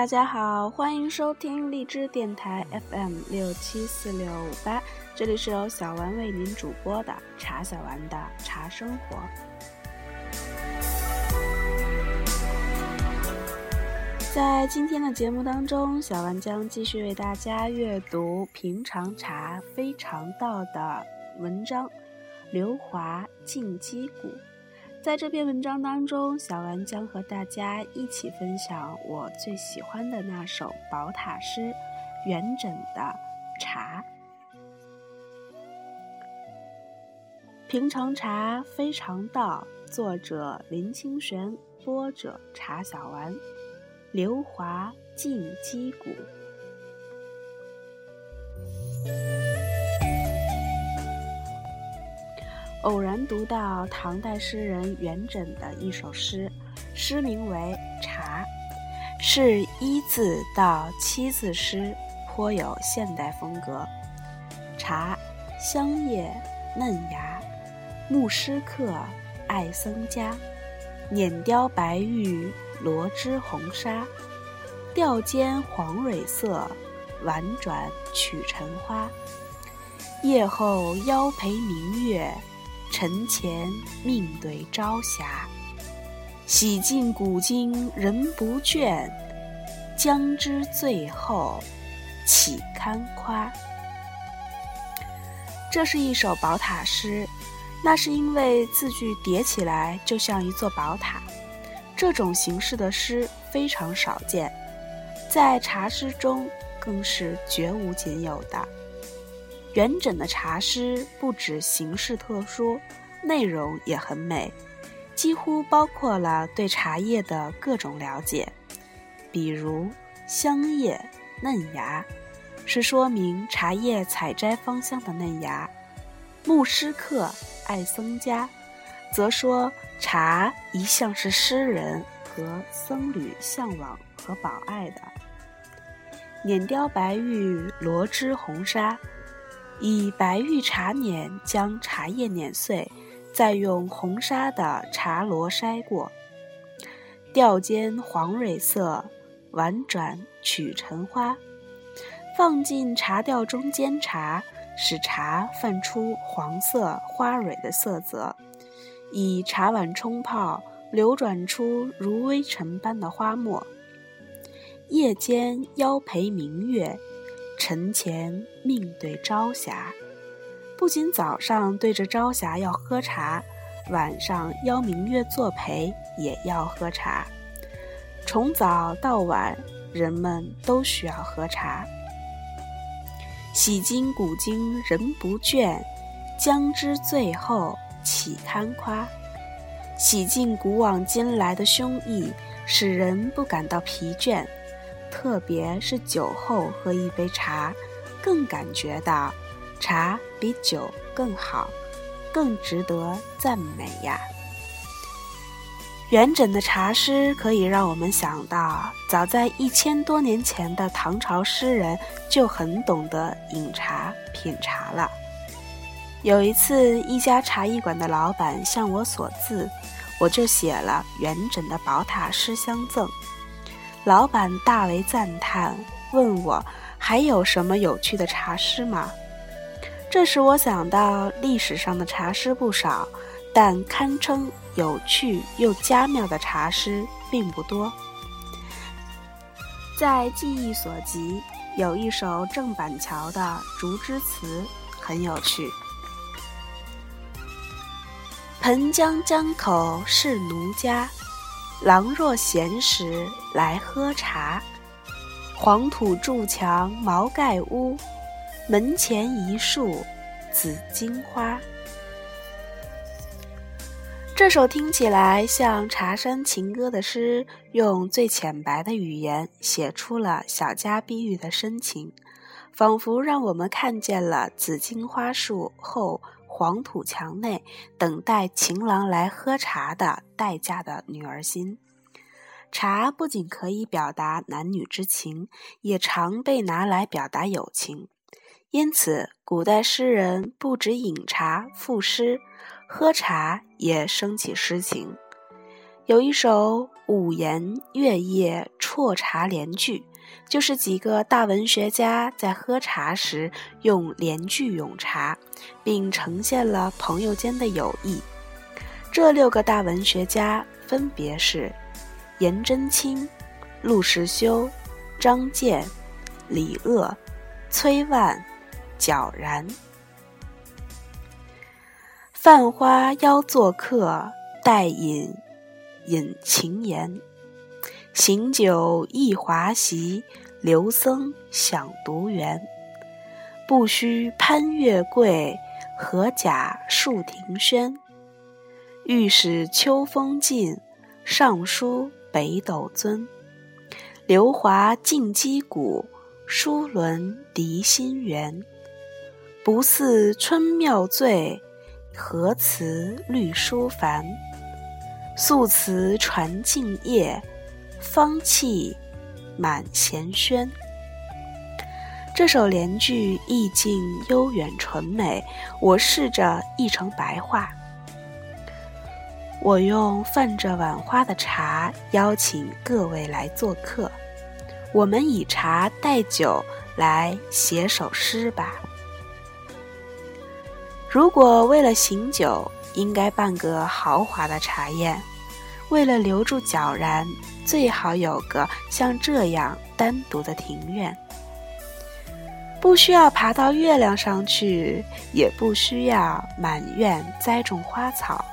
大家好，欢迎收听荔枝电台 FM 六七四六五八，这里是由小丸为您主播的茶小丸的茶生活。在今天的节目当中，小丸将继续为大家阅读《平常茶非常道》的文章《刘华进击鼓》。在这篇文章当中，小丸将和大家一起分享我最喜欢的那首宝塔诗——元稹的《茶》。平常茶非常道，作者林清玄，播者茶小丸。流华尽击鼓。偶然读到唐代诗人元稹的一首诗，诗名为《茶》，是一字到七字诗，颇有现代风格。茶，香叶嫩芽，牧师客，爱僧家，碾雕白玉。罗织红纱，调间黄蕊色，婉转曲尘花。夜后邀陪明月，晨前命对朝霞。洗尽古今人不倦，将知最后岂堪夸。这是一首宝塔诗，那是因为字句叠起来就像一座宝塔。这种形式的诗非常少见，在茶诗中更是绝无仅有的。元稹的茶诗不止形式特殊，内容也很美，几乎包括了对茶叶的各种了解，比如香叶嫩芽，是说明茶叶采摘芳香的嫩芽；牧师客爱僧家。则说茶一向是诗人和僧侣向往和保爱的。碾雕白玉，罗织红纱，以白玉茶碾将茶叶碾碎，再用红纱的茶罗筛过，调间黄蕊色，婉转曲尘花，放进茶调中煎茶，使茶泛出黄色花蕊的色泽。以茶碗冲泡，流转出如微尘般的花沫。夜间邀陪明月，晨前命对朝霞。不仅早上对着朝霞要喝茶，晚上邀明月作陪也要喝茶。从早到晚，人们都需要喝茶。洗尽古今人不倦，将知醉后。岂堪夸！洗尽古往今来的胸臆，使人不感到疲倦。特别是酒后喝一杯茶，更感觉到茶比酒更好，更值得赞美呀。元稹的茶诗可以让我们想到，早在一千多年前的唐朝诗人就很懂得饮茶、品茶了。有一次，一家茶艺馆的老板向我索字，我就写了元稹的宝塔诗相赠。老板大为赞叹，问我还有什么有趣的茶诗吗？这时我想到历史上的茶诗不少，但堪称有趣又佳妙的茶诗并不多。在记忆所及，有一首郑板桥的《竹枝词》很有趣。盆江江口是奴家，郎若闲时来喝茶。黄土筑墙茅盖屋，门前一树紫荆花。这首听起来像茶山情歌的诗，用最浅白的语言写出了小家碧玉的深情，仿佛让我们看见了紫荆花树后。黄土墙内等待情郎来喝茶的待嫁的女儿心。茶不仅可以表达男女之情，也常被拿来表达友情。因此，古代诗人不止饮茶赋诗，喝茶也升起诗情。有一首五言月夜啜茶联句，就是几个大文学家在喝茶时用联句咏茶，并呈现了朋友间的友谊。这六个大文学家分别是颜真卿、陆时修、张健、李鄂、崔万、皎然。泛花邀作客，待饮。饮情言，行酒忆华席，留僧享独园。不须攀月桂，何假树庭轩？欲使秋风尽，尚书北斗尊。流华尽击鼓，书轮笛心猿。不似春庙醉，何辞绿书烦？素词传静夜，芳气满闲轩。这首联句意境悠远纯美，我试着译成白话。我用泛着晚花的茶邀请各位来做客，我们以茶代酒来写首诗吧。如果为了醒酒，应该办个豪华的茶宴。为了留住皎然，最好有个像这样单独的庭院，不需要爬到月亮上去，也不需要满院栽种花草。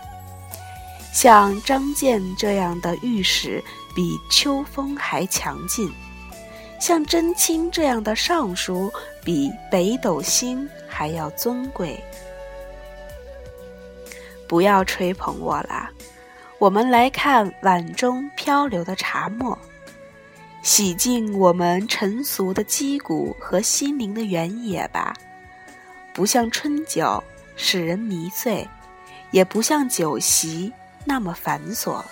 像张健这样的御史，比秋风还强劲；像真卿这样的尚书，比北斗星还要尊贵。不要吹捧我啦！我们来看碗中漂流的茶沫，洗净我们尘俗的肌骨和心灵的原野吧。不像春酒使人迷醉，也不像酒席那么繁琐。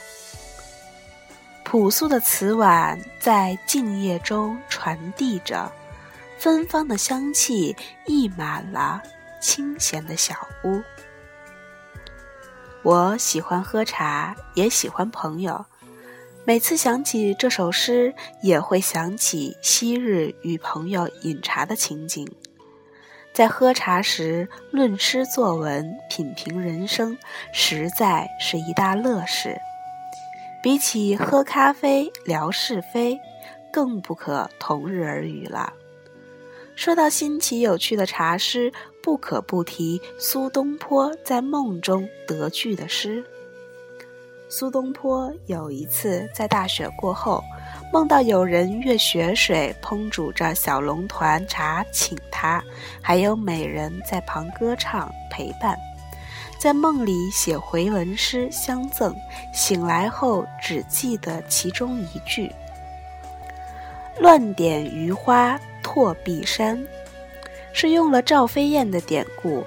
朴素的瓷碗在静夜中传递着芬芳的香气，溢满了清闲的小屋。我喜欢喝茶，也喜欢朋友。每次想起这首诗，也会想起昔日与朋友饮茶的情景。在喝茶时论诗作文、品评人生，实在是一大乐事。比起喝咖啡聊是非，更不可同日而语了。说到新奇有趣的茶诗。不可不提苏东坡在梦中得句的诗。苏东坡有一次在大雪过后，梦到有人越雪水烹煮着小龙团茶请他，还有美人在旁歌唱陪伴，在梦里写回文诗相赠，醒来后只记得其中一句：“乱点余花拓碧山。”是用了赵飞燕的典故，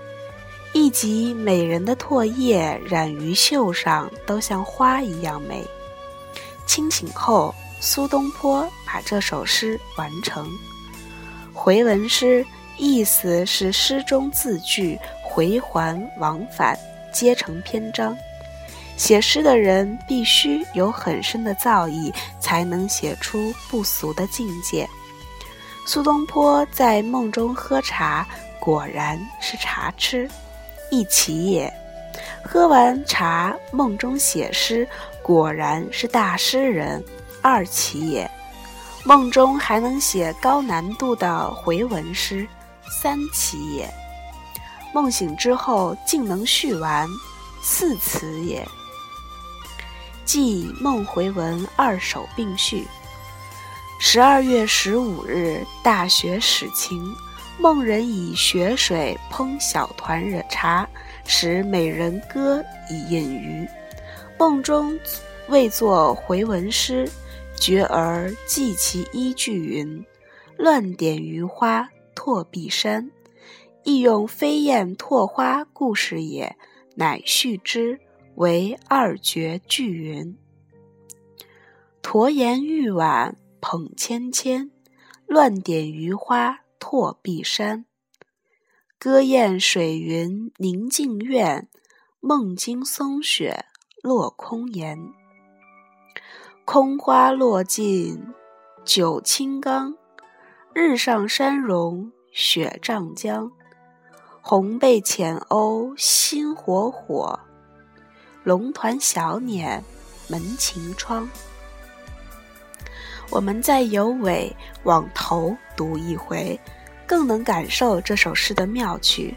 一集美人的唾液染于袖上，都像花一样美。清醒后，苏东坡把这首诗完成。回文诗意思是诗中字句回环往返，皆成篇章。写诗的人必须有很深的造诣，才能写出不俗的境界。苏东坡在梦中喝茶，果然是茶痴，一奇也；喝完茶，梦中写诗，果然是大诗人，二奇也；梦中还能写高难度的回文诗，三奇也；梦醒之后竟能续完，四词也。即梦回文二首并序。十二月十五日，大雪始晴。梦人以雪水烹小团惹茶，使美人歌以饮余。梦中未作回文诗，觉而记其一句云：“乱点余花拓碧山。”亦用飞燕拓花故事也，乃续之为二绝句云：“驼颜玉碗。”捧芊芊，乱点余花拓碧山。歌宴水云凝静院，梦惊松雪落空岩。空花落尽酒清缸，日上山容雪涨江。红背浅鸥心火火，龙团小辇门晴窗。我们再由尾往头读一回，更能感受这首诗的妙趣。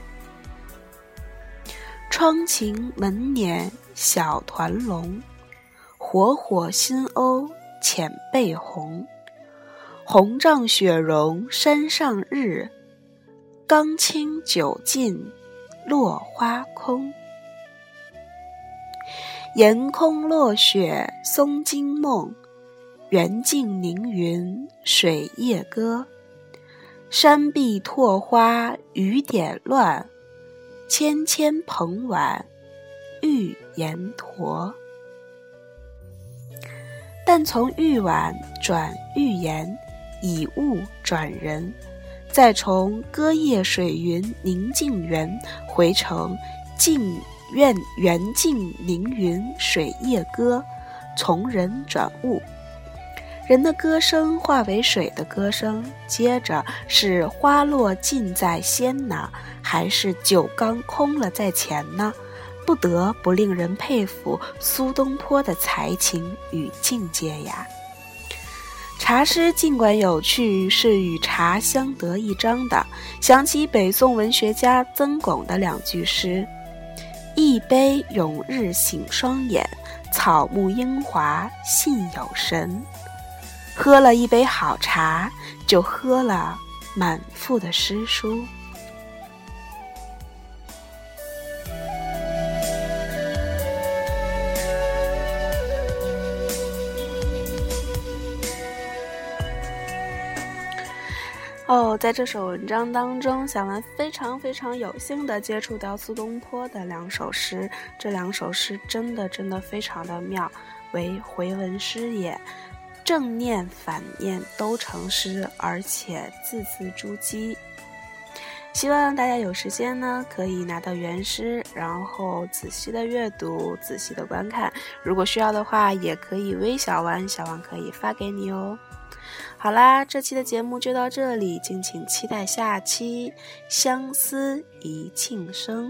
窗晴门掩小团龙，火火新鸥浅背红。红帐雪融山上日。刚清酒尽落花空，岩空落雪松惊梦，园径凝云水夜歌。山壁拓花雨点乱，芊芊蓬婉玉岩陀。但从玉碗转玉颜，以物转人。再从歌夜水云宁静园回程，静苑园静凝云水夜歌，从人转物，人的歌声化为水的歌声。接着是花落尽在先呢，还是酒缸空了在前呢？不得不令人佩服苏东坡的才情与境界呀。茶诗尽管有趣，是与茶相得益彰的。想起北宋文学家曾巩的两句诗：“一杯永日醒双眼，草木英华信有神。”喝了一杯好茶，就喝了满腹的诗书。哦，在这首文章当中，小文非常非常有幸的接触到苏东坡的两首诗，这两首诗真的真的非常的妙，为回文诗也，正念反念都成诗，而且字字珠玑。希望大家有时间呢，可以拿到原诗，然后仔细的阅读，仔细的观看。如果需要的话，也可以微小丸，小丸可以发给你哦。好啦，这期的节目就到这里，敬请期待下期《相思一庆生》。